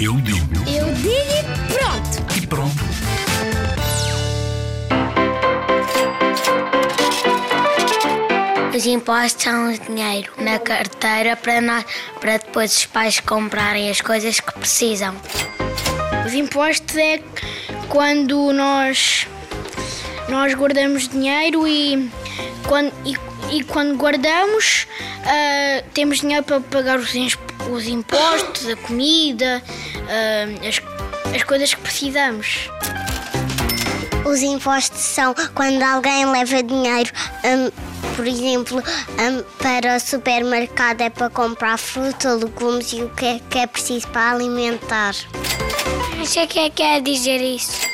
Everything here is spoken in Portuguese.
Eu digo Eu digo e pronto. e pronto. Os impostos são o dinheiro na carteira para, nós, para depois os pais comprarem as coisas que precisam. Os impostos é quando nós nós guardamos dinheiro e quando, e, e quando guardamos ah, temos dinheiro para pagar os, os impostos, a comida, ah, as, as coisas que precisamos. Os impostos são quando alguém leva dinheiro, hum, por exemplo, hum, para o supermercado é para comprar fruta, legumes e o que é, que é preciso para alimentar. Não sei o que é que quer dizer isso.